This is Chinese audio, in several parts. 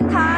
堂，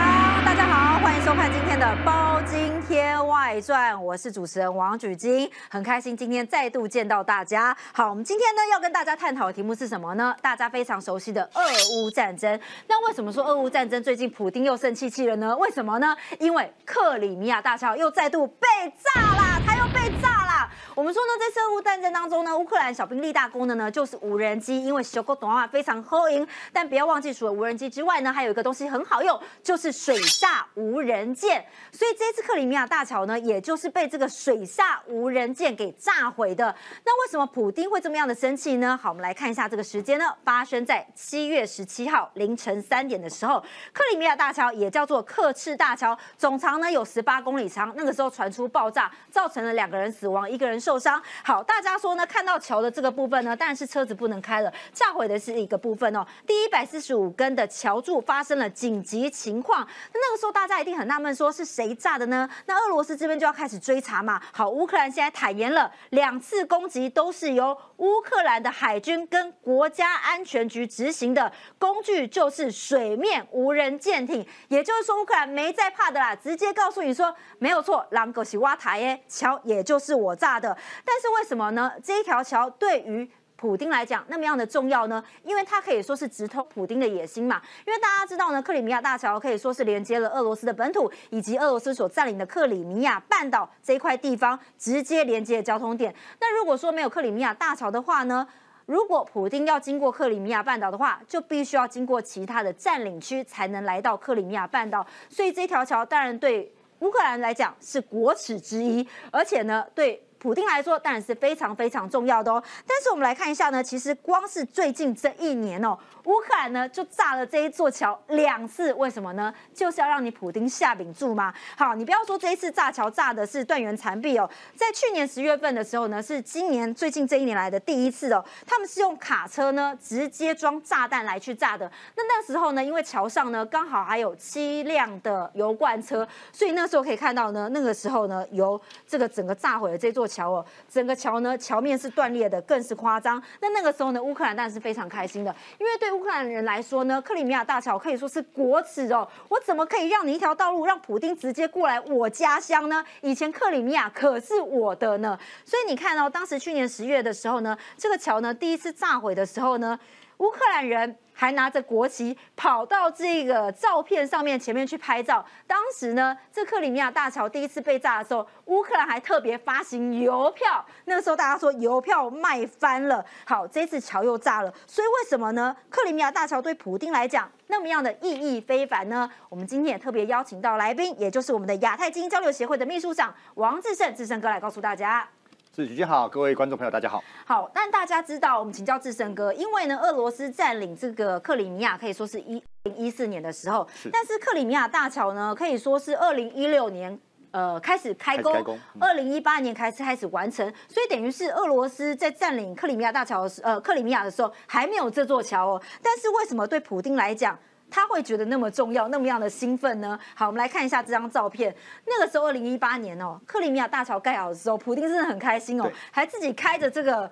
看今天的《包金天外传》，我是主持人王举金，很开心今天再度见到大家。好，我们今天呢要跟大家探讨的题目是什么呢？大家非常熟悉的俄乌战争。那为什么说俄乌战争最近普丁又生气气了呢？为什么呢？因为克里米亚大桥又再度被炸啦，它又被炸啦。我们说呢，在俄乌战争当中呢，乌克兰小兵立大功的呢就是无人机，因为修狗懂啊非常好赢。但不要忘记，除了无人机之外呢，还有一个东西很好用，就是水下无人人舰。所以这次克里米亚大桥呢，也就是被这个水下无人舰给炸毁的。那为什么普丁会这么样的生气呢？好，我们来看一下这个时间呢，发生在七月十七号凌晨三点的时候，克里米亚大桥也叫做克赤大桥，总长呢有十八公里长。那个时候传出爆炸，造成了两个人死亡，一个人受伤。好，大家说呢，看到桥的这个部分呢，当然是车子不能开了，炸毁的是一个部分哦。第一百四十五根的桥柱发生了紧急情况，那那个时候大家一定很纳闷，说是谁炸的呢？那俄罗斯这边就要开始追查嘛。好，乌克兰现在坦言了，两次攻击都是由乌克兰的海军跟国家安全局执行的，工具就是水面无人舰艇，也就是说乌克兰没在怕的啦，直接告诉你说没有错，狼狗西挖台耶桥也就是我炸的。但是为什么呢？这一条桥对于普丁来讲那么样的重要呢？因为它可以说是直通普丁的野心嘛。因为大家知道呢，克里米亚大桥可以说是连接了俄罗斯的本土以及俄罗斯所占领的克里米亚半岛这一块地方，直接连接的交通点。那如果说没有克里米亚大桥的话呢？如果普丁要经过克里米亚半岛的话，就必须要经过其他的占领区才能来到克里米亚半岛。所以这条桥当然对乌克兰来讲是国耻之一，而且呢，对。普丁来说当然是非常非常重要的哦，但是我们来看一下呢，其实光是最近这一年哦，乌克兰呢就炸了这一座桥两次，为什么呢？就是要让你普丁下饼住吗？好，你不要说这一次炸桥炸的是断垣残壁哦，在去年十月份的时候呢，是今年最近这一年来的第一次哦，他们是用卡车呢直接装炸弹来去炸的。那那时候呢，因为桥上呢刚好还有七辆的油罐车，所以那时候可以看到呢，那个时候呢，由这个整个炸毁了这座。桥哦，整个桥呢，桥面是断裂的，更是夸张。那那个时候呢，乌克兰当然是非常开心的，因为对乌克兰人来说呢，克里米亚大桥可以说是国耻哦。我怎么可以让你一条道路让普丁直接过来我家乡呢？以前克里米亚可是我的呢。所以你看哦，当时去年十月的时候呢，这个桥呢第一次炸毁的时候呢，乌克兰人。还拿着国旗跑到这个照片上面前面去拍照。当时呢，这克里米亚大桥第一次被炸的时候，乌克兰还特别发行邮票。那个时候大家说邮票卖翻了。好，这次桥又炸了，所以为什么呢？克里米亚大桥对普丁来讲那么样的意义非凡呢？我们今天也特别邀请到来宾，也就是我们的亚太经交流协会的秘书长王志胜，志胜哥来告诉大家。是举军好，各位观众朋友，大家好。好，但大家知道，我们请教志胜哥，因为呢，俄罗斯占领这个克里米亚可以说是一零一四年的时候，但是克里米亚大桥呢，可以说是二零一六年呃开始开工，二零一八年开始开始完成，所以等于是俄罗斯在占领克里米亚大桥的时呃克里米亚的时候还没有这座桥哦。但是为什么对普丁来讲？他会觉得那么重要，那么样的兴奋呢？好，我们来看一下这张照片。那个时候，二零一八年哦，克里米亚大桥盖好的时候，普丁真的很开心哦，还自己开着这个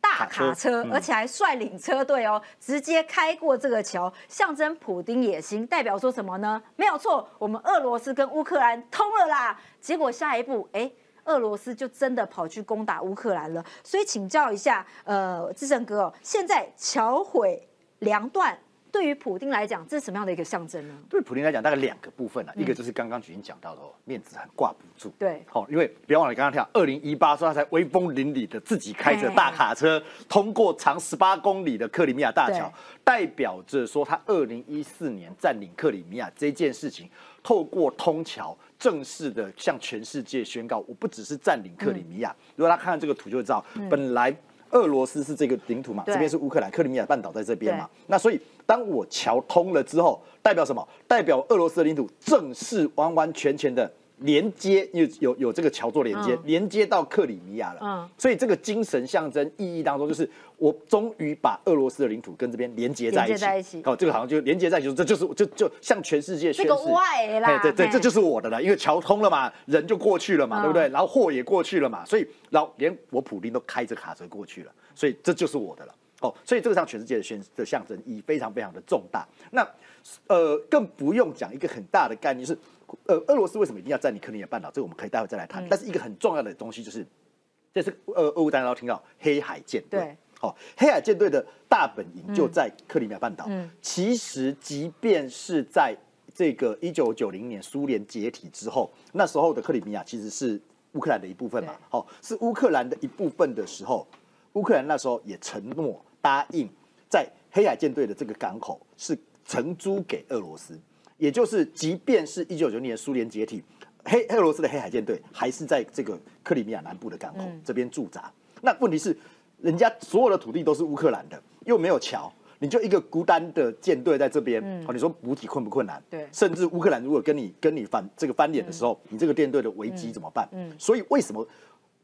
大卡车，而且还率领车队哦，直接开过这个桥，象征普丁野心，代表说什么呢？没有错，我们俄罗斯跟乌克兰通了啦。结果下一步，哎，俄罗斯就真的跑去攻打乌克兰了。所以请教一下，呃，志胜哥哦，现在桥毁梁断。对于普丁来讲，这是什么样的一个象征呢？对普丁来讲，大概两个部分啊，一个就是刚刚已经讲到的哦，面子很挂不住。对，好，因为别忘了刚刚讲，二零一八说他才威风凛凛的自己开着大卡车通过长十八公里的克里米亚大桥，代表着说他二零一四年占领克里米亚这件事情，透过通桥正式的向全世界宣告，我不只是占领克里米亚。如果他看到这个图就知道，本来。俄罗斯是这个领土嘛？这边是乌克兰，克里米亚半岛在这边嘛？那所以当我桥通了之后，代表什么？代表俄罗斯的领土正式完完全全的。连接有有有这个桥做连接，连接到克里米亚了。嗯，所以这个精神象征意义当中，就是我终于把俄罗斯的领土跟这边连接在一起。在一起。好，这个好像就连接在一起，这就是就就向全世界宣示。这个外啦。对对，这就是我的了，因为桥通了嘛，人就过去了嘛，对不对？然后货也过去了嘛，所以然后连我普丁都开着卡车过去了，所以这就是我的了。哦，所以这个上全世界的宣的象征意义非常非常的重大。那呃，更不用讲一个很大的概念是，呃，俄罗斯为什么一定要占领克里米亚半岛？这个我们可以待会再来谈。但是一个很重要的东西就是，这是呃，俄乌大家都听到黑海舰队。好，黑海舰队的大本营就在克里米亚半岛。嗯，其实即便是在这个一九九零年苏联解体之后，那时候的克里米亚其实是乌克兰的一部分嘛。好，是乌克兰的一部分的时候，乌克兰那时候也承诺答应在黑海舰队的这个港口是承租给俄罗斯，也就是即便是一九九零年苏联解体，黑俄罗斯的黑海舰队还是在这个克里米亚南部的港口这边驻扎。那问题是？人家所有的土地都是乌克兰的，又没有桥，你就一个孤单的舰队在这边，哦，你说补给困不困难？对，甚至乌克兰如果跟你跟你反这个翻脸的时候，你这个舰队的危机怎么办？嗯，所以为什么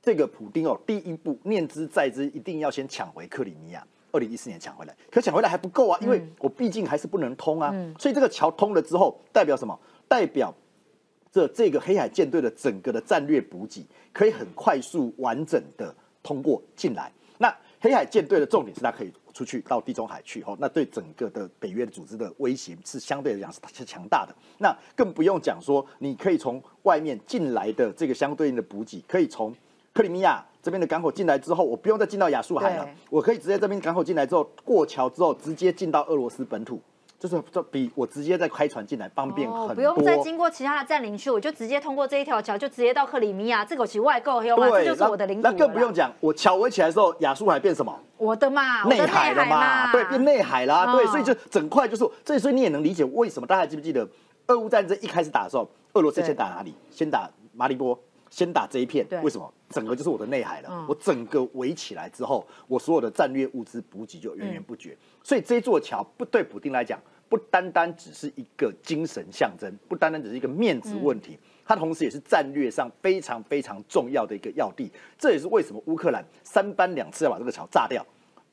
这个普丁哦，第一步念之在之，一定要先抢回克里米亚，二零一四年抢回来，可抢回来还不够啊，因为我毕竟还是不能通啊，所以这个桥通了之后，代表什么？代表这这个黑海舰队的整个的战略补给可以很快速完整的通过进来。那黑海舰队的重点是它可以出去到地中海去，哦，那对整个的北约组织的威胁是相对来讲是是强大的。那更不用讲说，你可以从外面进来的这个相对应的补给，可以从克里米亚这边的港口进来之后，我不用再进到亚速海了，我可以直接这边港口进来之后过桥之后，直接进到俄罗斯本土。就是这比我直接再开船进来方便很多，不用再经过其他的占领区，我就直接通过这一条桥，就直接到克里米亚。这个其实外购，这就是我的领土。那更不用讲，我桥围起来的时候，亚速海变什么？我的嘛，内海了嘛，对，变内海啦，对，所以就整块就是，这所以你也能理解为什么大家记不记得，俄乌战争一开始打的时候，俄罗斯先打哪里？先打马里波。先打这一片，为什么？整个就是我的内海了。我整个围起来之后，我所有的战略物资补给就源源不绝。所以这座桥不对普丁来讲，不单单只是一个精神象征，不单单只是一个面子问题，它同时也是战略上非常非常重要的一个要地。这也是为什么乌克兰三番两次要把这个桥炸掉。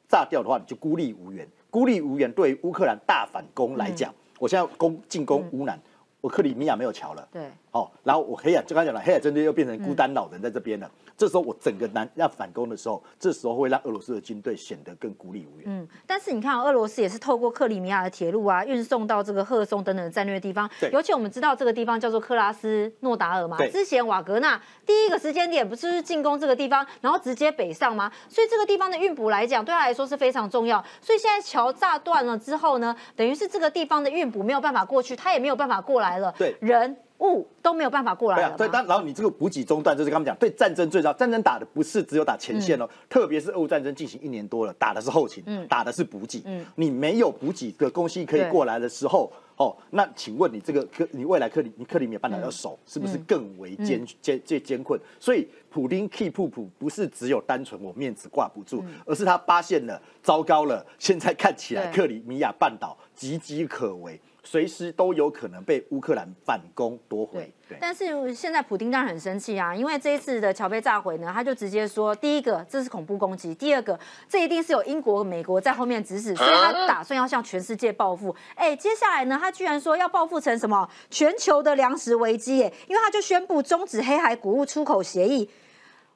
炸掉的话，你就孤立无援。孤立无援对于乌克兰大反攻来讲，我现在攻进攻乌南。我克里米亚没有桥了，对，哦，然后我黑海就刚讲了，黑海针对又变成孤单老人在这边了。这时候我整个南要反攻的时候，这时候会让俄罗斯的军队显得更孤立无援。嗯，但是你看，俄罗斯也是透过克里米亚的铁路啊，运送到这个赫松等等的战略地方。对，尤其我们知道这个地方叫做克拉斯诺达尔嘛。之前瓦格纳第一个时间点不是进攻这个地方，然后直接北上吗？所以这个地方的运补来讲，对他来说是非常重要。所以现在桥炸断了之后呢，等于是这个地方的运补没有办法过去，他也没有办法过来了。对，人。物都没有办法过来了。对，但然后你这个补给中断，就是刚刚讲，对战争最重要。战争打的不是只有打前线哦，特别是俄乌战争进行一年多了，打的是后勤，打的是补给。嗯，你没有补给的东西可以过来的时候，哦，那请问你这个克，你未来克里，你克里米亚半岛要守，是不是更为艰艰艰艰困？所以普丁 keep 普不是只有单纯我面子挂不住，而是他发现了糟糕了，现在看起来克里米亚半岛岌岌可危。随时都有可能被乌克兰反攻夺回。对，但是现在普丁当然很生气啊，因为这一次的桥被炸毁呢，他就直接说：第一个，这是恐怖攻击；第二个，这一定是有英国、美国在后面指使，所以他打算要向全世界报复。哎，接下来呢，他居然说要报复成什么全球的粮食危机？哎，因为他就宣布终止黑海谷物出口协议。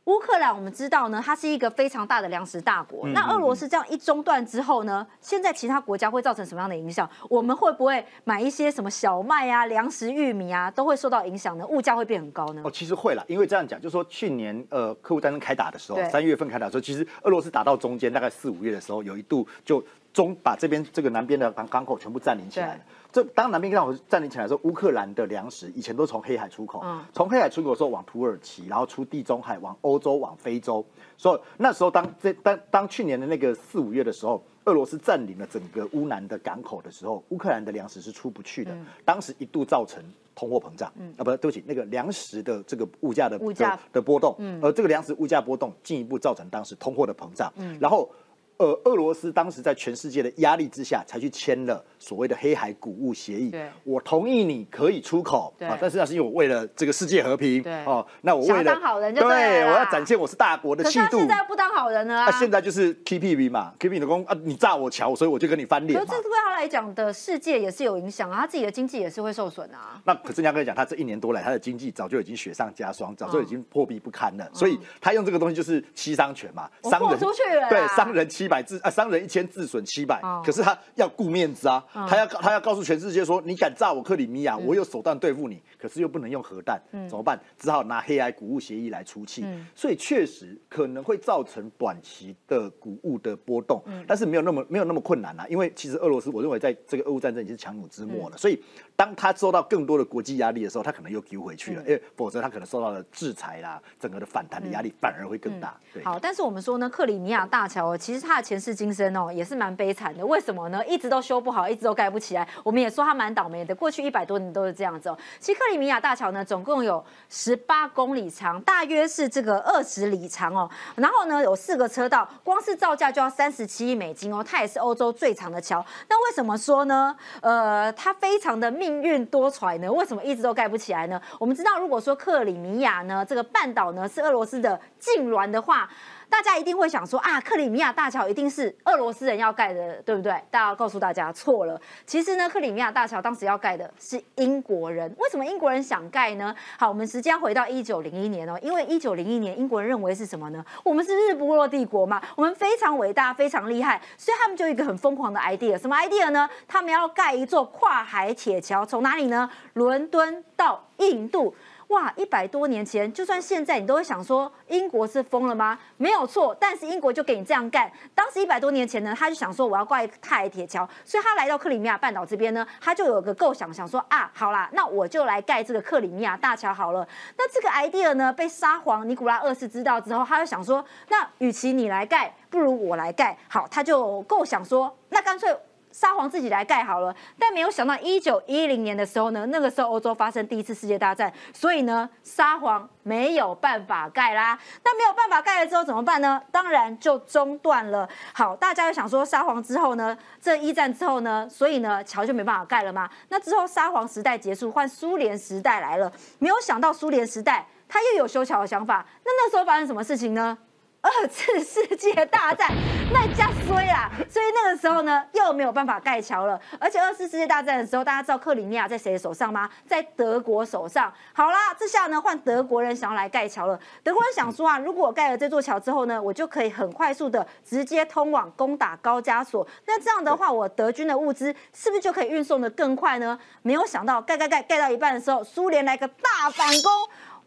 乌克兰我们知道呢，它是一个非常大的粮食大国。那俄罗斯这样一中断之后呢，现在其他国家会造成什么样的影响？我们会不会买一些什么小麦啊、粮食、玉米啊，都会受到影响呢？物价会变很高呢？哦，其实会了，因为这样讲，就是说去年呃，客户战争开打的时候，三月份开打的时候，其实俄罗斯打到中间大概四五月的时候，有一度就中把这边这个南边的港港口全部占领起来了。这当南边港口占领起来的时候，乌克兰的粮食以前都从黑海出口，从黑海出口的时候往土耳其，然后出地中海，往欧洲，往非洲。所以那时候当这当当去年的那个四五月的时候，俄罗斯占领了整个乌南的港口的时候，乌克兰的粮食是出不去的。当时一度造成通货膨胀，啊，不，对不起，那个粮食的这个物价的物价的波动，而这个粮食物价波动进一步造成当时通货的膨胀，然后。呃，俄罗斯当时在全世界的压力之下，才去签了所谓的黑海谷物协议。对，我同意你可以出口啊，但是那是因为我为了这个世界和平。对，哦，那我为了当好人就对我要展现我是大国的气度。现在不当好人了啊！现在就是 K P V 嘛，K P 的工啊，你炸我桥，所以我就跟你翻脸。可这对他来讲的世界也是有影响啊，他自己的经济也是会受损啊。那可是人家跟你讲，他这一年多来，他的经济早就已经雪上加霜，早就已经破壁不堪了。所以他用这个东西就是欺商权嘛，商人出去了。对，商人欺。七百自啊，商人一千自损七百哦，可是他要顾面子啊，嗯他要他要告诉全世界说，你敢炸我克里米亚，我有手段对付你，可是又不能用核弹，怎么办？只好拿黑海谷物协议来出气，嗯。所以确实可能会造成短期的谷物的波动，嗯。但是没有那么没有那么困难啦，因为其实俄罗斯我认为在这个俄乌战争已经是强弩之末嗯。了，所以当他受到更多的国际压力的时候，他可能又丢回去嗯。了，因为否则他可能受到了制裁啦，整个的反弹的压力反而会更大，对。好，但是我们说呢，克里米亚大桥哦，其实它前世今生哦也是蛮悲惨的。为什么呢？一直都修不好，一直都盖不起来。我们也说它蛮倒霉的，过去一百多年都是这样子哦。其实克里米亚大桥呢，总共有十八公里长，大约是这个二十里长哦。然后呢，有四个车道，光是造价就要三十七亿美金哦。它也是欧洲最长的桥。那为什么说呢？呃，它非常的命运多舛呢？为什么一直都盖不起来呢？我们知道，如果说克里米亚呢这个半岛呢是俄罗斯的痉挛的话，大家一定会想说啊，克里米亚大桥一定是俄罗斯人要盖的，对不对？大家告诉大家错了。其实呢，克里米亚大桥当时要盖的是英国人。为什么英国人想盖呢？好，我们时间回到一九零一年哦，因为一九零一年英国人认为是什么呢？我们是日不落帝国嘛，我们非常伟大，非常厉害，所以他们就有一个很疯狂的 idea，什么 idea 呢？他们要盖一座跨海铁桥，从哪里呢？伦敦到印度。哇，一百多年前，就算现在你都会想说英国是疯了吗？没有错，但是英国就给你这样干。当时一百多年前呢，他就想说我要挂一个海铁桥，所以他来到克里米亚半岛这边呢，他就有个构想，想说啊，好啦，那我就来盖这个克里米亚大桥好了。那这个 idea 呢，被沙皇尼古拉二世知道之后，他就想说，那与其你来盖，不如我来盖。好，他就构想说，那干脆。沙皇自己来盖好了，但没有想到一九一零年的时候呢，那个时候欧洲发生第一次世界大战，所以呢，沙皇没有办法盖啦。那没有办法盖了之后怎么办呢？当然就中断了。好，大家就想说沙皇之后呢，这一战之后呢，所以呢桥就没办法盖了嘛。那之后沙皇时代结束，换苏联时代来了，没有想到苏联时代他又有修桥的想法。那那时候发生什么事情呢？二次世界大战，那加衰啦，所以那个时候呢，又没有办法盖桥了。而且二次世界大战的时候，大家知道克里米亚在谁的手上吗？在德国手上。好啦，这下呢换德国人想要来盖桥了。德国人想说啊，如果我盖了这座桥之后呢，我就可以很快速的直接通往攻打高加索。那这样的话，我德军的物资是不是就可以运送的更快呢？没有想到盖盖盖盖到一半的时候，苏联来个大反攻。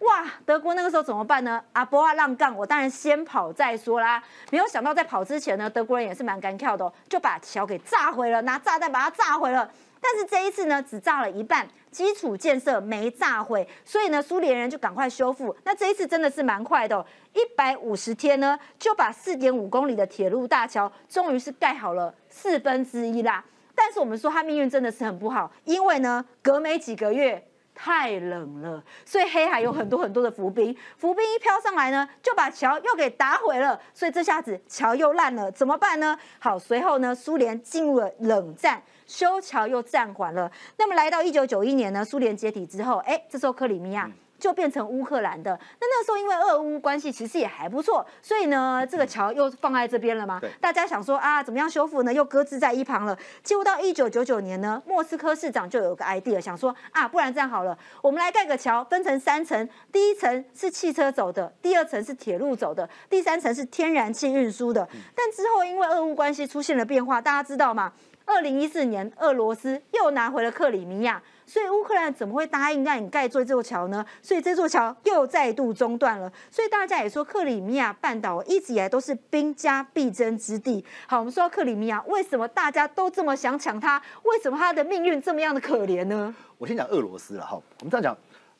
哇，德国那个时候怎么办呢？阿波阿浪杠，我当然先跑再说啦。没有想到在跑之前呢，德国人也是蛮敢跳的、就把桥给炸毁了，拿炸弹把它炸毁了。但是这一次呢，只炸了一半，基础建设没炸毁，所以呢，苏联人就赶快修复。那这一次真的是蛮快的、一百五十天呢，就把四点五公里的铁路大桥终于是盖好了四分之一啦。但是我们说他命运真的是很不好，因为呢，隔没几个月。太冷了，所以黑海有很多很多的浮冰，浮冰一飘上来呢，就把桥又给打毁了，所以这下子桥又烂了，怎么办呢？好，随后呢，苏联进入了冷战，修桥又暂缓了。那么来到一九九一年呢，苏联解体之后，哎，这时候克里米亚。就变成乌克兰的。那那时候因为俄乌关系其实也还不错，所以呢，这个桥又放在这边了嘛对。大家想说啊，怎么样修复呢？又搁置在一旁了。结果到一九九九年呢，莫斯科市长就有个 idea，想说啊，不然这样好了，我们来盖个桥，分成三层，第一层是汽车走的，第二层是铁路走的，第三层是天然气运输的。但之后因为俄乌关系出现了变化，大家知道吗？二零一四年，俄罗斯又拿回了克里米亚，所以乌克兰怎么会答应让你盖这座桥呢？所以这座桥又再度中断了。所以大家也说，克里米亚半岛一直以来都是兵家必争之地。好，我们说到克里米亚，为什么大家都这么想抢它？为什么它的命运这么样的可怜呢？我先讲俄罗斯了哈，我们这样讲，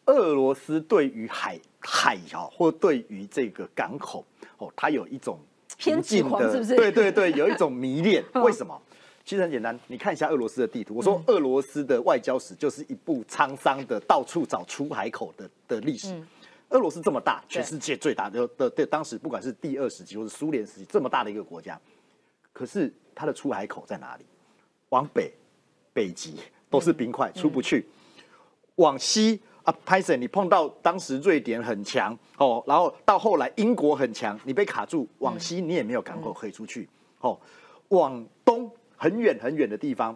俄罗斯对于海海哈，或对于这个港口哦，它有一种偏执狂是不是对对对，有一种迷恋。嗯为什么？其实很简单，你看一下俄罗斯的地图。我说俄罗斯的外交史就是一部沧桑的到处找出海口的的历史。俄罗斯这么大，全世界最大的的的，当时不管是第二时期或是苏联时期这么大的一个国家，可是它的出海口在哪里？往北，北极都是冰块，出不去。往西啊，拍森，你碰到当时瑞典很强哦，然后到后来英国很强，你被卡住，往西你也没有港口可以出去哦。往东很远很远的地方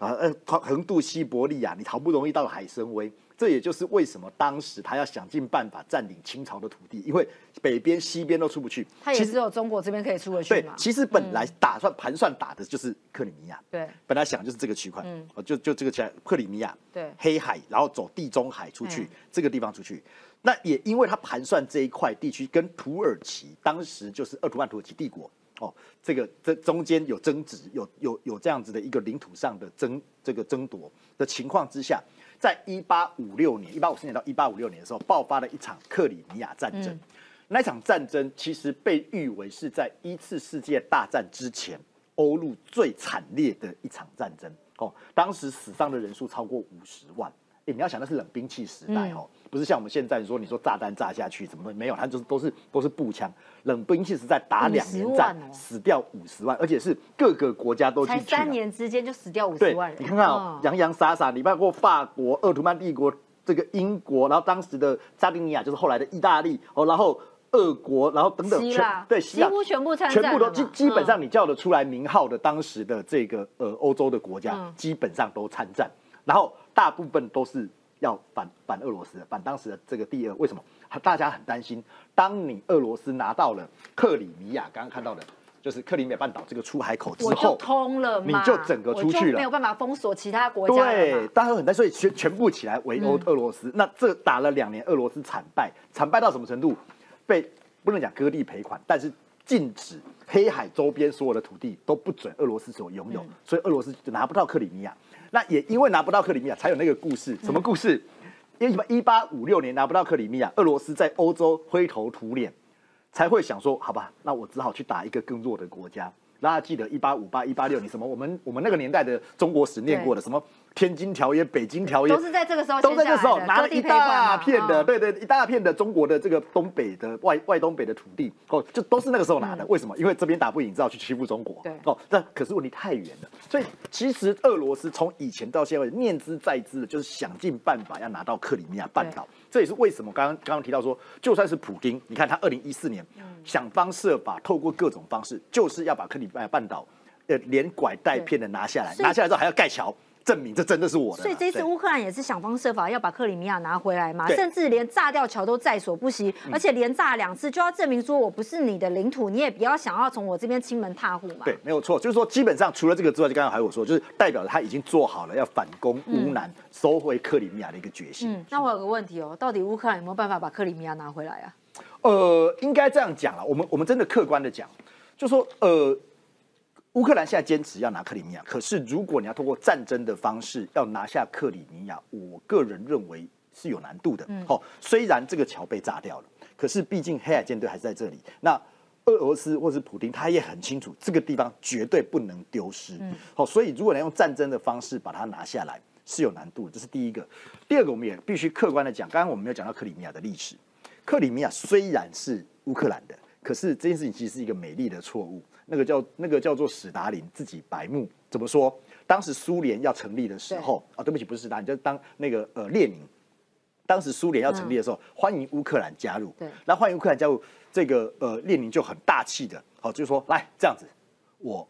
啊，呃，横渡西伯利亚，你好不容易到了海参崴，这也就是为什么当时他要想尽办法占领清朝的土地，因为北边、西边都出不去。他也只有中国这边可以出得去对，？其实本来打算盘算打的就是克里米亚，对本来想就是这个区块，嗯哦，就就这个区块克里米亚，对黑海，然后走地中海出去嗯，这个地方出去。那也因为他盘算这一块地区跟土耳其当时就是鄂图曼土耳其帝国哦，这个这中间有争执，有有有这样子的一个领土上的争这个争夺的情况之下，在一八五六年、一八五四年到一八五六年的时候，爆发了一场克里米亚战争。嗯那场战争其实被誉为是在一次世界大战之前欧陆最惨烈的一场战争哦，当时死伤的人数超过五十万。诶你要想那是冷兵器时代嗯。哦，不是像我们现在说你说炸弹炸下去怎么没有，它就是都是都是步枪。冷兵器时代打两年战哦死掉五十万，而且是各个国家都去了三年之间就死掉五十万人。，你看看哦，嗯。洋洋洒洒，你包括法国、鄂图曼帝国、这个英国，然后当时的撒丁尼亚就是后来的意大利哦，然后俄国，然后等等，对希腊几乎全部参全部都战基基本上你叫得出来名号的当时的这个呃欧洲的国家嗯，基本上都参战，然后大部分都是要反反俄罗斯的，反当时的这个第二。为什么？大家很担心，当你俄罗斯拿到了克里米亚，刚刚看到的就是克里米亚半岛这个出海口之后，通了，你就整个出去了没有办法封锁其他国家对，。大家都很担心，所以全全部起来围殴嗯俄罗斯。那这打了两年，俄罗斯惨败，惨败到什么程度？被不能讲割地赔款，但是禁止黑海周边所有的土地都不准俄罗斯所拥有，嗯所以俄罗斯就拿不到克里米亚。那也因为拿不到克里米亚，才有那个故事。什么故事？因为什么一八五六年拿不到克里米亚，俄罗斯在欧洲灰头土脸，才会想说，好吧，那我只好去打一个更弱的国家。大家记得一八五八、一八六年什么？我们我们那个年代的中国史念过的什么天津条约、北京条约，都是在这个时候都在这时候拿了一大片的，嗯对对，一大片的中国的这个东北的外外东北的土地，哦，就都是那个时候拿的。为什么？因为这边打不赢，只好去欺负中国。对哦，那可是问题太远了，所以其实俄罗斯从以前到现在念之在之的，就是想尽办法要拿到克里米亚半岛。这也是为什么刚刚刚刚提到说，就算是普京，你看他二零一四年想方设法，透过各种方式，就是要把克里米亚半岛呃连拐带骗的拿下来，拿下来之后还要盖桥。证明这真的是我的，所以这一次乌克兰也是想方设法要把克里米亚拿回来嘛，甚至连炸掉桥都在所不惜，而且连炸两次，就要证明说我不是你的领土，你也不要想要从我这边亲门踏户嘛。对，没有错，就是说，基本上除了这个之外，就刚刚还有说，就是代表着他已经做好了要反攻乌南、收回克里米亚的一个决心。嗯，那我有个问题哦，到底乌克兰有没有办法把克里米亚拿回来啊？呃，应该这样讲了，我们我们真的客观的讲，就说呃，乌克兰现在坚持要拿克里米亚，可是如果你要通过战争的方式要拿下克里米亚，我个人认为是有难度的。好、虽然这个桥被炸掉了，可是毕竟黑海舰队还是在这里。那俄罗斯或是普京，他也很清楚这个地方绝对不能丢失。好、所以如果能用战争的方式把它拿下来，是有难度的。这是第一个。第二个，我们也必须客观的讲，刚刚我们没有讲到克里米亚的历史。克里米亚虽然是乌克兰的，可是这件事情其实是一个美丽的错误。那个叫那个叫做史达林自己白目，怎么说？当时苏联要成立的时候啊，对不起，不是史达林，就是当那个呃列宁，当时苏联要成立的时候，欢迎乌克兰加入。对那欢迎乌克兰加入，这个呃列宁就很大气的，好、就是说来这样子，我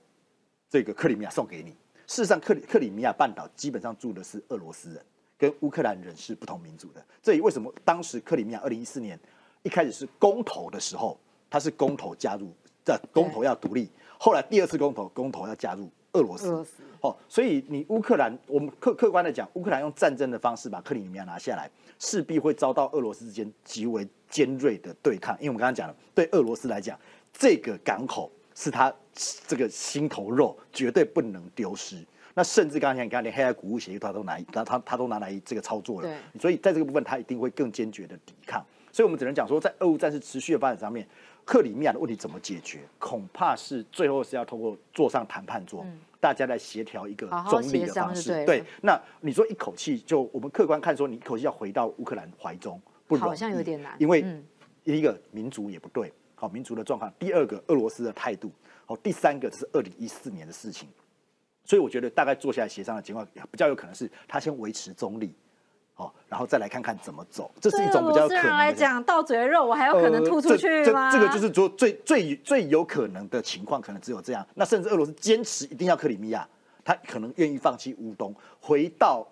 这个克里米亚送给你。事实上，克里克里米亚半岛基本上住的是俄罗斯人，跟乌克兰人是不同民族的。这也为什么当时克里米亚二零一四年一开始是公投的时候，他是公投加入，这公投要独立。后来第二次公投，公投要加入俄罗斯。哦，所以你乌克兰，我们客客观的讲，乌克兰用战争的方式把克里米亚拿下来，势必会遭到俄罗斯之间极为尖锐的对抗。因为我们刚刚讲了，对俄罗斯来讲，这个港口是他这个心头肉，绝对不能丢失。那甚至刚才你看，连黑海谷物协议他都拿他他他都拿来这个操作了，对所以在这个部分他一定会更坚决的抵抗。所以我们只能讲说，在俄乌战事持续的发展上面，克里米亚的问题怎么解决，恐怕是最后是要通过坐上谈判桌，大家来协调一个好好中立的方式。对对，那你说一口气就我们客观看说，你一口气要回到乌克兰怀中，不容易，好像有点难。因为一个民族也不对，好民族的状况；第二个俄罗斯的态度，好；第三个这是二零一四年的事情。所以我觉得大概坐下来协商的情况比较有可能是他先维持中立，好，然后再来看看怎么走，这是一种比较可能。来讲，到嘴的肉我还有可能吐出去呃吗？这这这个就是说最最最有可能的情况，可能只有这样。那甚至俄罗斯坚持一定要克里米亚，他可能愿意放弃乌东，回到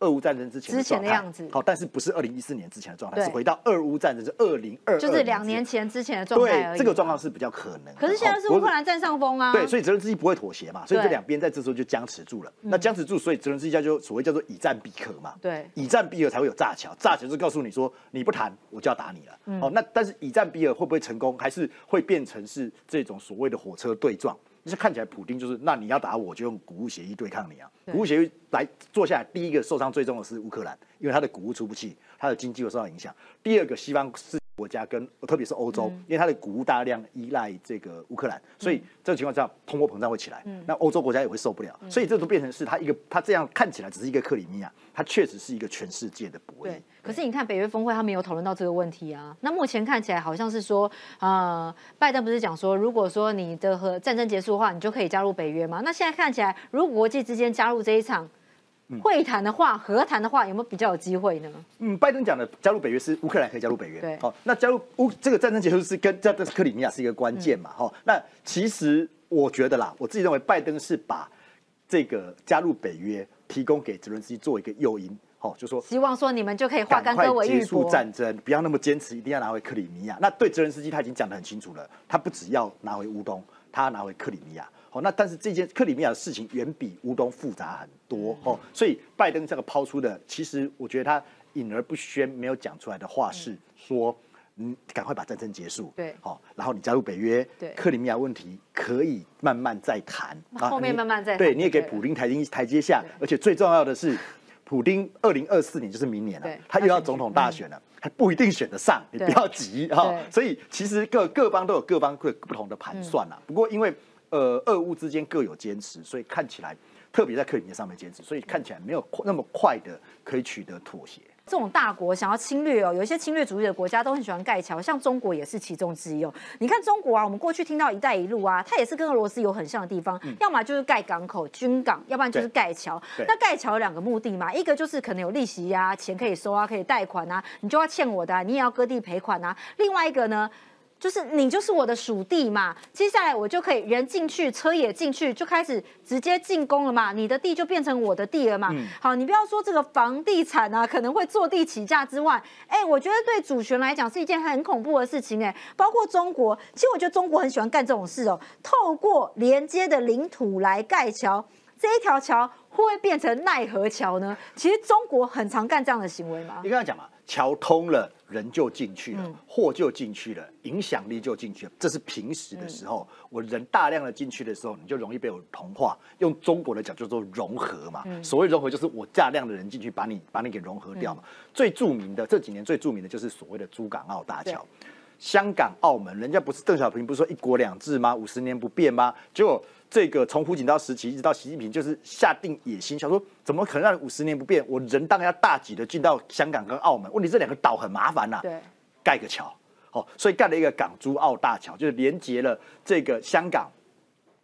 俄乌战争之前之前的样子好，但是不是二零一四年之前的状态，是回到俄乌战争是二零二，就是两年前之前的状态。对这个状况是比较可能。可是现在是好乌克兰占上风啊。对，所以泽连斯基不会妥协嘛，所以这两边在这时候就僵持住了。那僵持住，所以泽连斯基就所谓叫做以战必和嘛。对以战必和才会有炸桥，炸桥就告诉你说你不谈我就要打你了。嗯哦，那但是以战必和会不会成功，还是会变成是这种所谓的火车对撞？就是看起来普丁就是，那你要打我就用谷物协议对抗你啊。谷物协议来做下来，第一个受伤最重的是乌克兰，因为他的谷物出不去，他的经济有受到影响。第二个，西方世界国家跟特别是欧洲，因为它的谷物大量依赖这个乌克兰，所以这个情况下通货膨胀会起来，那欧洲国家也会受不了，所以这都变成是它一个，它这样看起来只是一个克里米亚，它确实是一个全世界的博弈对。，可是你看北约峰会，他们有讨论到这个问题啊。那目前看起来好像是说，呃，拜登不是讲说，如果说你的和战争结束的话，你就可以加入北约吗？那现在看起来，如果国际之间加入这一场会谈的话，和谈的话，有没有比较有机会呢？嗯，拜登讲的加入北约是乌克兰可以加入北约，对好、那加入乌这个战争结束是跟这这是克里米亚是一个关键嘛，哈、嗯那其实我觉得啦，我自己认为拜登是把这个加入北约提供给泽伦斯基做一个诱因，好、就说希望说你们就可以化干戈为玉结束。战争，不要那么坚持一定要拿回克里米亚。那对泽连斯基他已经讲得很清楚了，他不只要拿回乌东，他要拿回克里米亚。好，那但是这件克里米亚的事情远比乌东复杂很多嗯。哦，所以拜登这个抛出的，其实我觉得他隐而不宣，没有讲出来的话是说，嗯，赶快把战争结束，对。好，然后你加入北约，对。克里米亚问题可以慢慢再谈，后面慢慢再谈对，你也给普丁台阶台阶下，而且最重要的是，普丁二零二四年就是明年了，他又要总统大选了，还不一定选得上，你不要急哈对。所以其实各各方都有各方各不同的盘算嗯啦。不过因为呃俄乌之间各有坚持，所以看起来特别在克里米亚上面坚持，所以看起来没有那么快的可以取得妥协。这种大国想要侵略哦，有一些侵略主义的国家都很喜欢盖桥，像中国也是其中之一哦。你看中国啊，我们过去听到“一带一路”啊，它也是跟俄罗斯有很像的地方，要么就是盖港口、军港，要不然就是对盖桥。那盖桥有两个目的嘛，一个就是可能有利息啊，钱可以收啊，可以贷款啊，你就要欠我的、啊，你也要割地赔款啊。另外一个呢？就是你就是我的属地嘛，接下来我就可以人进去，车也进去，就开始直接进攻了嘛，你的地就变成我的地了嘛。好，你不要说这个房地产啊，可能会坐地起价之外，哎，我觉得对主权来讲是一件很恐怖的事情哎，包括中国，其实我觉得中国很喜欢干这种事哦，透过连接的领土来盖桥。这一条桥会不会变成奈何桥呢？其实中国很常干这样的行为嘛你。刚才讲嘛，桥通了，人就进去嗯了，货就进去了，影响力就进去了。这是平时的时候，嗯我人大量的进去的时候，你就容易被我同化。用中国的讲叫做融合嘛，嗯所谓融合就是我大量的人进去，把你把你给融合掉嘛。最著名的这几年最著名的就是所谓的珠港澳大桥。香港、澳门，人家不是邓小平不是说一国两制吗？五十年不变吗？结果这个从胡锦涛时期一直到习近平，就是下定野心，想说怎么可能让五十年不变？我人当然要大举的进到香港跟澳门，问题这两个岛很麻烦呐、对，盖个桥，哦，所以盖了一个港珠澳大桥，就是连接了这个香港、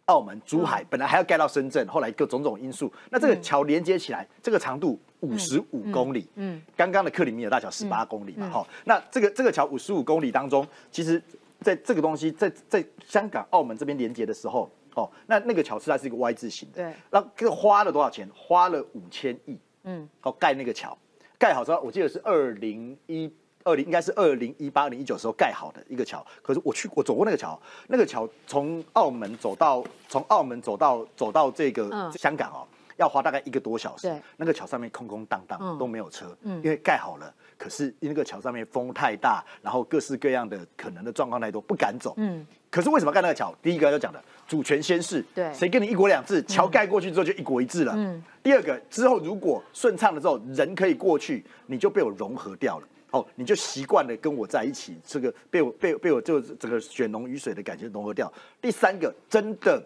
澳门、珠海，本来还要盖到深圳，后来各种种因素，那这个桥连接起来，这个长度五十五公里，嗯，刚刚的克里米亚大桥十八公里嘛，哈、那这个这个桥五十五公里当中，其实在这个东西在在香港、澳门这边连接的时候，哦，那那个桥实在是一个 Y 字形的，对，那这个花了多少钱？花了五千亿，嗯，哦盖那个桥，盖好之后，我记得是二零一二零应该是二零一八、二零一九时候盖好的一个桥。可是我去我走过那个桥，那个桥从澳门走到从澳门走到走到这个嗯香港哦，要花大概一个多小时对。那个桥上面空空荡荡，嗯都没有车，嗯因为盖好了。可是那个桥上面风太大，然后各式各样的可能的状况太多，不敢走。嗯，可是为什么盖那个桥？第一个要讲的主权先试，对谁跟你一国两制，桥盖过去之后就一国一制了。嗯第二个之后如果顺畅了之后，人可以过去，你就被我融合掉了。哦，你就习惯了跟我在一起，这个被我被被我就整个血浓于水的感情融合掉。第三个，真的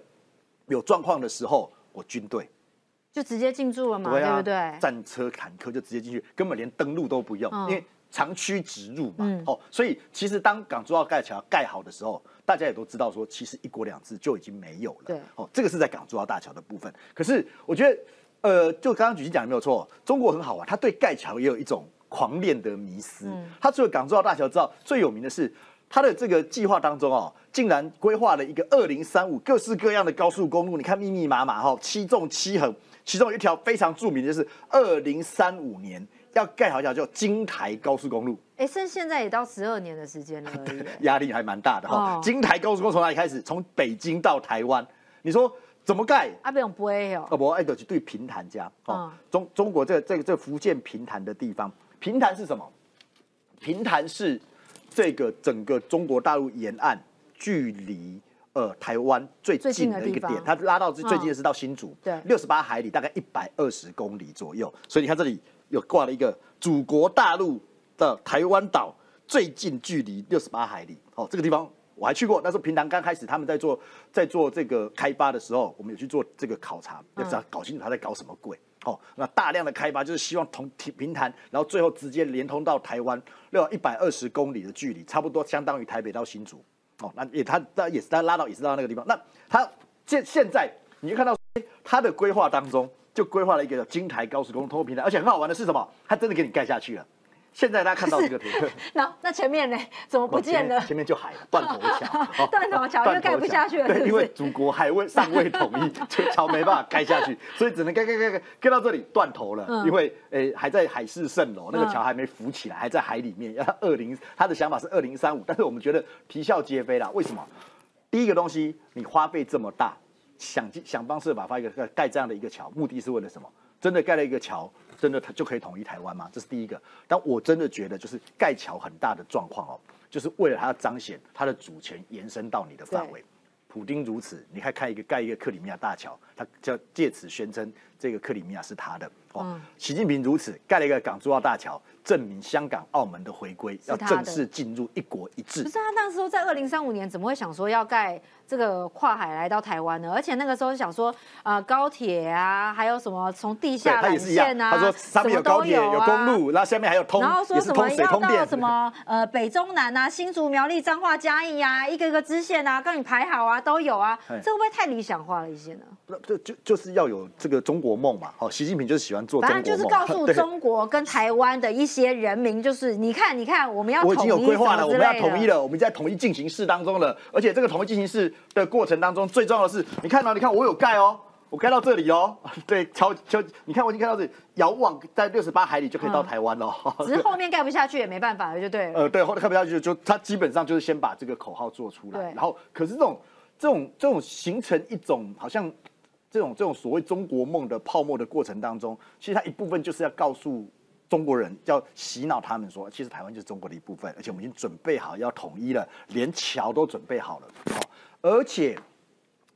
有状况的时候，我军队就直接进驻了嘛，对啊，不对？战车、坦克就直接进去，根本连登陆都不用，嗯因为长驱直入嘛。嗯哦，所以其实当港珠澳盖桥盖好的时候，大家也都知道说，其实一国两制就已经没有了。对哦，这个是在港珠澳大桥的部分。可是我觉得，呃，就刚刚举例讲的没有错，中国很好玩，他对盖桥也有一种狂恋的迷思。嗯他除了港珠澳大桥之外，最有名的是。他的这个计划当中哦，竟然规划了一个二零三五各式各样的高速公路，你看密密麻麻哈、七纵七横，其中有一条非常著名的就是二零三五年要盖好一条叫京台高速公路。哎，剩现在也到十二年的时间了。压力还蛮大的哈。京台高速公路从哪里开始？从北京到台湾，你说怎么盖？啊，不用不会哦。哦不，哎，就是对平潭家哦。中中国这这个这福建平潭的地方，平潭是什么？平潭是这个整个中国大陆沿岸距离呃台湾最近的一个点，它拉到最最近的是到新竹，对，六十八海里，大概一百二十公里左右。所以你看这里有挂了一个祖国大陆的台湾岛最近距离六十八海里。哦，这个地方我还去过，那时候平潭刚开始他们在做在做这个开发的时候，我们有去做这个考察，要知道搞清楚他在搞什么鬼。哦，那大量的开发就是希望同平平潭，然后最后直接连通到台湾，要一百二十公里的距离，差不多相当于台北到新竹。哦，那也他他也是他拉到也是到那个地方。那他现现在你就看到他的规划当中，就规划了一个京台高速公路通过平台，而且很好玩的是什么？它真的给你盖下去了。现在大家看到这个图，那那前面呢？怎么不见了？前面就海了，断头桥，断头桥就盖不下去了。对，因为祖国还未尚未统一，这桥没办法盖下去，所以只能盖盖盖盖盖到这里断头了。因为诶还在海市蜃楼，那个桥还没浮起来，还在海里面。要二零，他的想法是二零三五，但是我们觉得啼笑皆非啦。为什么？第一个东西，你花费这么大，想尽想方设法发一个盖这样的一个桥，目的是为了什么？真的盖了一个桥？真的它就可以统一台湾吗？这是第一个。但我真的觉得，就是盖桥很大的状况哦，就是为了它要彰显它的主权延伸到你的范围。普丁如此，你看看一个盖一个克里米亚大桥，他叫借此宣称这个克里米亚是他的。哦，习近平如此，盖了一个港珠澳大桥。证明香港、澳门的回归要正式进入一国一制。不是他那时候在二零三五年怎么会想说要盖这个跨海来到台湾呢？而且那个时候想说，呃，高铁啊，还有什么从地下缆线啊，他说上面有高铁、有公路，然后下面还有通，然后说什么要到什么呃北中南啊、新竹苗栗彰化嘉义啊，一个一个支线啊，跟你排好啊，都有啊，这会不会太理想化了一些呢？不，就就就是要有这个中国梦嘛。好，习近平就是喜欢做，反正就是告诉中国跟台湾的一些人民就。是你看，你看，我们要我已经有规划了，我们要统一了，我们在统一进行式当中了。而且这个统一进行式的过程当中，最重要的是，你看到，你看我有盖哦，我盖到这里哦，对，超超，你看我已经盖到这里，遥望在六十八海里就可以到台湾了。只是后面盖不下去也没办法了，就对。呃，对，后面盖不下去就他基本上就是先把这个口号做出来，然后可是这种这种这种形成一种好像这种这种所谓中国梦的泡沫的过程当中，其实它一部分就是要告诉。中国人要洗脑他们说，其实台湾就是中国的一部分，而且我们已经准备好要统一了，连桥都准备好了，好，而且。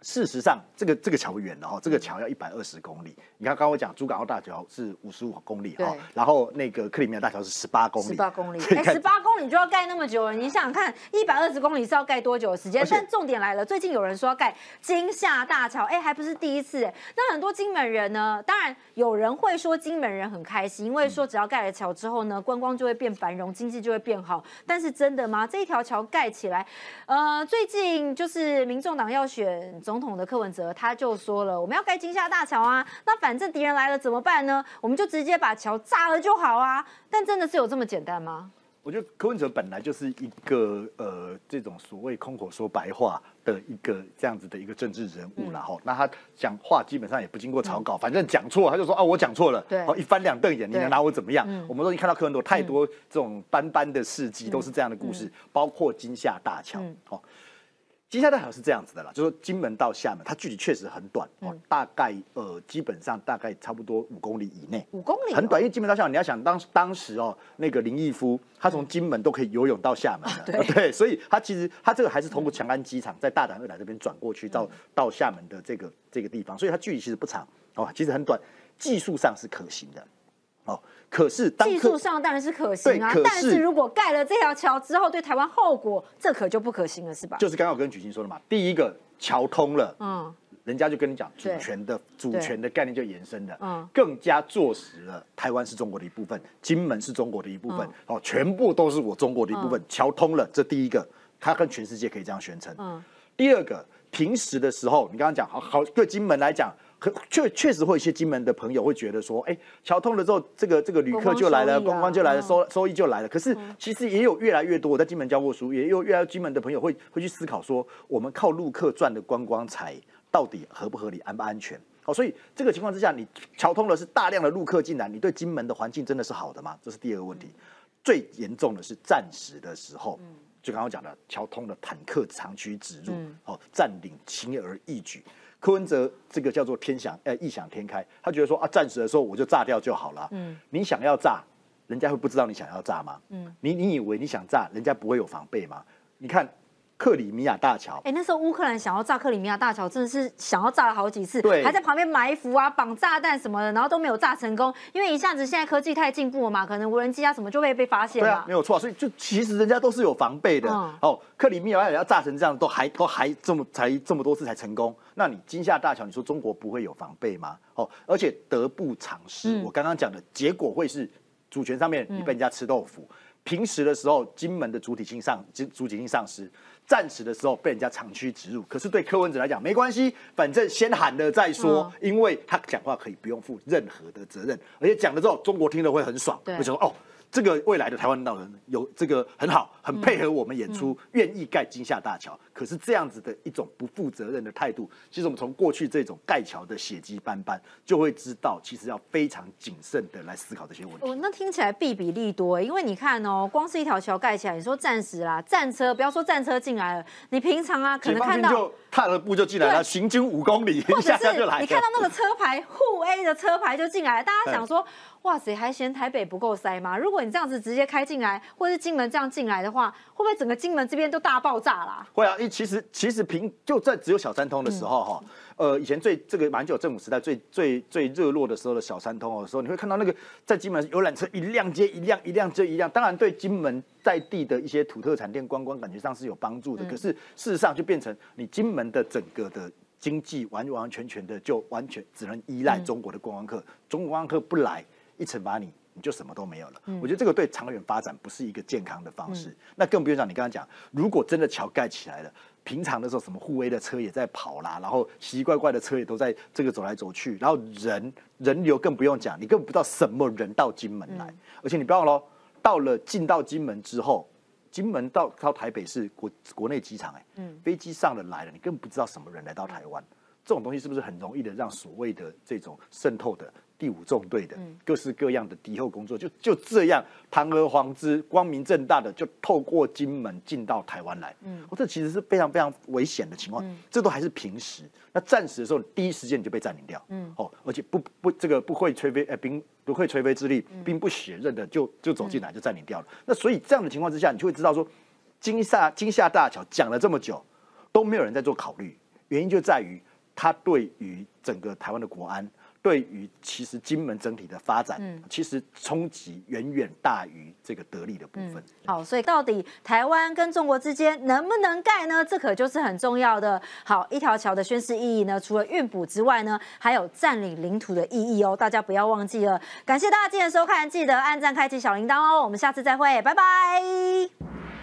事实上，这个这个桥远了哈，这个桥要一百二十公里。你看，刚刚我讲珠港澳大桥是五十五公里哈，然后那个克里米亚大桥是十八公里。十八公里，哎，十八公里就要盖那么久了？你想想看，一百二十公里是要盖多久的时间？但重点来了，最近有人说要盖金厦大桥，哎，还不是第一次。那很多金门人呢，当然有人会说金门人很开心，因为说只要盖了桥之后呢，观光就会变繁荣，经济就会变好。但是真的吗？这一条桥盖起来，呃，最近就是民众党要选总。总统的柯文哲他就说了，我们要盖金厦大桥啊，那反正敌人来了怎么办呢？我们就直接把桥炸了就好啊。但真的是有这么简单吗？我觉得柯文哲本来就是一个呃这种所谓空口说白话的一个这样子的一个政治人物了哈。那他讲话基本上也不经过草稿，反正讲错他就说啊我讲错了，对，一翻两瞪眼，你能拿我怎么样？我们都已经看到柯文哲太多这种斑斑的事迹，都是这样的故事，包括金厦大桥，哦。金厦大桥是这样子的啦，就是说金门到厦门，它距离确实很短哦，大概呃基本上大概差不多五公里以内，五公里很短，因为金门到厦门，你要想当当时哦，那个林毅夫他从金门都可以游泳到厦门的，对，所以他其实他这个还是通过强安机场在大胆二来这边转过去到到厦门的这个这个地方，所以它距离其实不长哦，其实很短，技术上是可行的。哦，可是技术上当然是可行啊，但是如果盖了这条桥之后，对台湾后果，这可就不可行了，是吧？就是刚刚我跟举行说的嘛，第一个桥通了，嗯，人家就跟你讲主权的主权的概念就延伸了，嗯，更加坐实了台湾是中国的一部分，金门是中国的一部分，哦，全部都是我中国的一部分。桥通了，这第一个，他跟全世界可以这样宣称。嗯，第二个，平时的时候，你刚刚讲好好对金门来讲。可确确实会有一些金门的朋友会觉得说，哎，桥通了之后，这个这个旅客就来了，观光就来了，收收益就来了。可是其实也有越来越多，我在金门教过书，也有越来越金门的朋友会会去思考说，我们靠陆客赚的观光财到底合不合理，安不安全？好，所以这个情况之下，你桥通了是大量的陆客进来，你对金门的环境真的是好的吗？这是第二个问题。最严重的是战时的时候，就刚刚讲的桥通的坦克长驱直入，哦，占领轻而易举。柯文哲这个叫做天想，呃，异想天开，他觉得说啊，暂时的时候我就炸掉就好了。嗯，你想要炸，人家会不知道你想要炸吗？嗯，你你以为你想炸，人家不会有防备吗？你看。克里米亚大桥，哎，那时候乌克兰想要炸克里米亚大桥，真的是想要炸了好几次，对，还在旁边埋伏啊、绑炸弹什么的，然后都没有炸成功，因为一下子现在科技太进步了嘛，可能无人机啊什么就会被发现对啊，没有错，所以就其实人家都是有防备的。哦，克里米亚要炸成这样，都还都还这么才这么多次才成功，那你金厦大桥，你说中国不会有防备吗？哦，而且得不偿失，我刚刚讲的结果会是主权上面你被人家吃豆腐。平时的时候，金门的主体性上，主主体性丧失；战时的时候被人家长驱直入。可是对柯文哲来讲，没关系，反正先喊了再说，因为他讲话可以不用负任何的责任，而且讲了之后，中国听了会很爽，会说哦。这个未来的台湾领导人有这个很好，很配合我们演出，愿意盖金厦大桥。可是这样子的一种不负责任的态度，其实我们从过去这种盖桥的血迹斑斑，就会知道，其实要非常谨慎的来思考这些问题。哦，那听起来弊比利多，因为你看哦，光是一条桥盖起来，你说暂时啦，战车不要说战车进来了，你平常啊可能看到就踏了步就进来了，行军五公里，一下就来。你看到那个车牌沪 A 的车牌就进来了，大家想说。哇塞，还嫌台北不够塞吗？如果你这样子直接开进来，或是金门这样进来的话，会不会整个金门这边都大爆炸啦？会啊，因为其实其实平就在只有小三通的时候哈，呃，以前最这个蛮久政府时代最最最热络的时候的小三通的时候，你会看到那个在金门游览车一辆接一辆，一辆接一辆，当然对金门在地的一些土特产店观光感觉上是有帮助的，可是事实上就变成你金门的整个的经济完完全全的就完全只能依赖中国的观光客，中国观光客不来。一惩罚你，你就什么都没有了。我觉得这个对长远发展不是一个健康的方式。那更不用讲，你刚刚讲，如果真的桥盖起来了，平常的时候什么护卫的车也在跑啦，然后奇奇怪怪的车也都在这个走来走去，然后人人流更不用讲，你根本不知道什么人到金门来。而且你不要忘了，到了进到金门之后，金门到到台北是国国内机场，哎，飞机上了来了，你根本不知道什么人来到台湾。这种东西是不是很容易的让所谓的这种渗透的？第五纵队的各式各样的敌后工作，就就这样堂而皇之、光明正大的就透过金门进到台湾来。嗯，这其实是非常非常危险的情况。这都还是平时，那战时的时候，第一时间你就被占领掉。嗯，哦，而且不不这个不会吹飞，哎，兵不会吹飞之力，兵不血刃的就就走进来就占领掉了。那所以这样的情况之下，你就会知道说，金厦金厦大桥讲了这么久，都没有人在做考虑，原因就在于他对于整个台湾的国安。对于其实金门整体的发展，嗯，其实冲击远远大于这个得利的部分。好，所以到底台湾跟中国之间能不能盖呢？这可就是很重要的。好，一条桥的宣誓意义呢，除了运补之外呢，还有占领领土的意义哦，大家不要忘记了。感谢大家今天收看，记得按赞、开启小铃铛哦。我们下次再会，拜拜。